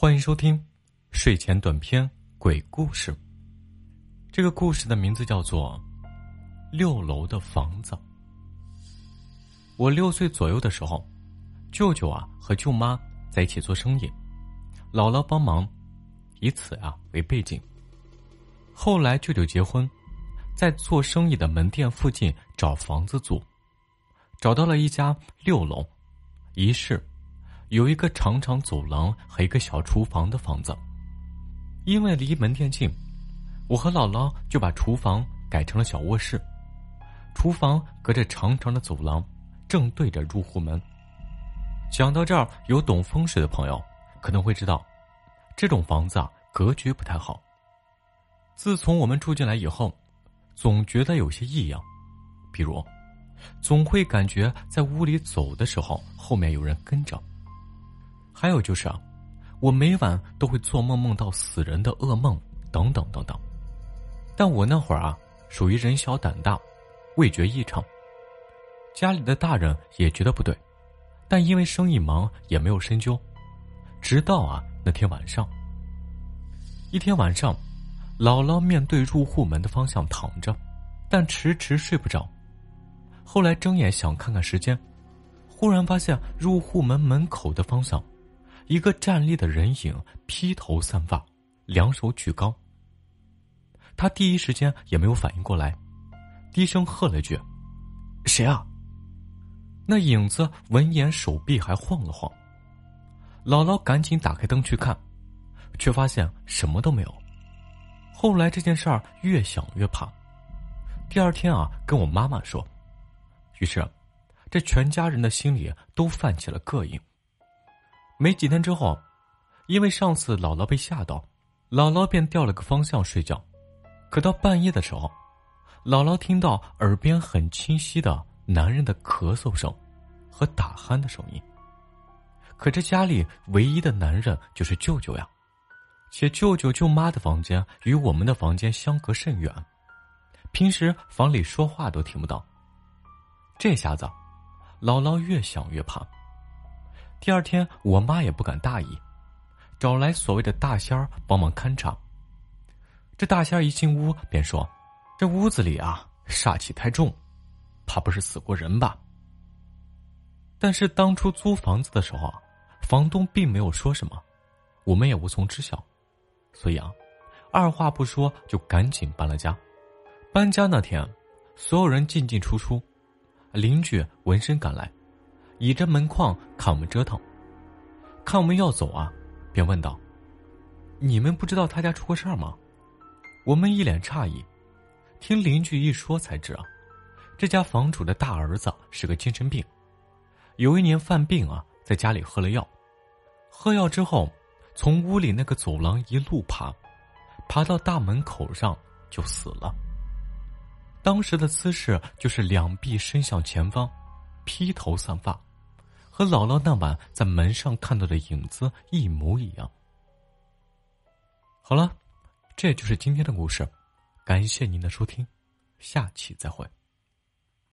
欢迎收听睡前短篇鬼故事。这个故事的名字叫做《六楼的房子》。我六岁左右的时候，舅舅啊和舅妈在一起做生意，姥姥帮忙，以此啊为背景。后来舅舅结婚，在做生意的门店附近找房子租，找到了一家六楼，一室。有一个长长走廊和一个小厨房的房子，因为离门店近，我和姥姥就把厨房改成了小卧室。厨房隔着长长的走廊，正对着入户门。讲到这儿，有懂风水的朋友可能会知道，这种房子啊格局不太好。自从我们住进来以后，总觉得有些异样，比如，总会感觉在屋里走的时候，后面有人跟着。还有就是啊，我每晚都会做梦，梦到死人的噩梦，等等等等。但我那会儿啊，属于人小胆大，味觉异常。家里的大人也觉得不对，但因为生意忙，也没有深究。直到啊那天晚上，一天晚上，姥姥面对入户门的方向躺着，但迟迟睡不着。后来睁眼想看看时间，忽然发现入户门门口的方向。一个站立的人影，披头散发，两手举高。他第一时间也没有反应过来，低声喝了句：“谁啊？”那影子闻言，手臂还晃了晃。姥姥赶紧打开灯去看，却发现什么都没有。后来这件事儿越想越怕，第二天啊，跟我妈妈说，于是，这全家人的心里都泛起了膈应。没几天之后，因为上次姥姥被吓到，姥姥便调了个方向睡觉。可到半夜的时候，姥姥听到耳边很清晰的男人的咳嗽声和打鼾的声音。可这家里唯一的男人就是舅舅呀，且舅舅舅妈的房间与我们的房间相隔甚远，平时房里说话都听不到。这下子，姥姥越想越怕。第二天，我妈也不敢大意，找来所谓的大仙儿帮忙勘察。这大仙儿一进屋便说：“这屋子里啊，煞气太重，怕不是死过人吧？”但是当初租房子的时候，房东并没有说什么，我们也无从知晓，所以啊，二话不说就赶紧搬了家。搬家那天，所有人进进出出，邻居闻声赶来。倚着门框看我们折腾，看我们要走啊，便问道：“你们不知道他家出过事儿吗？”我们一脸诧异，听邻居一说才知啊，这家房主的大儿子是个精神病，有一年犯病啊，在家里喝了药，喝药之后，从屋里那个走廊一路爬，爬到大门口上就死了。当时的姿势就是两臂伸向前方，披头散发。和姥姥那晚在门上看到的影子一模一样。好了，这就是今天的故事，感谢您的收听，下期再会。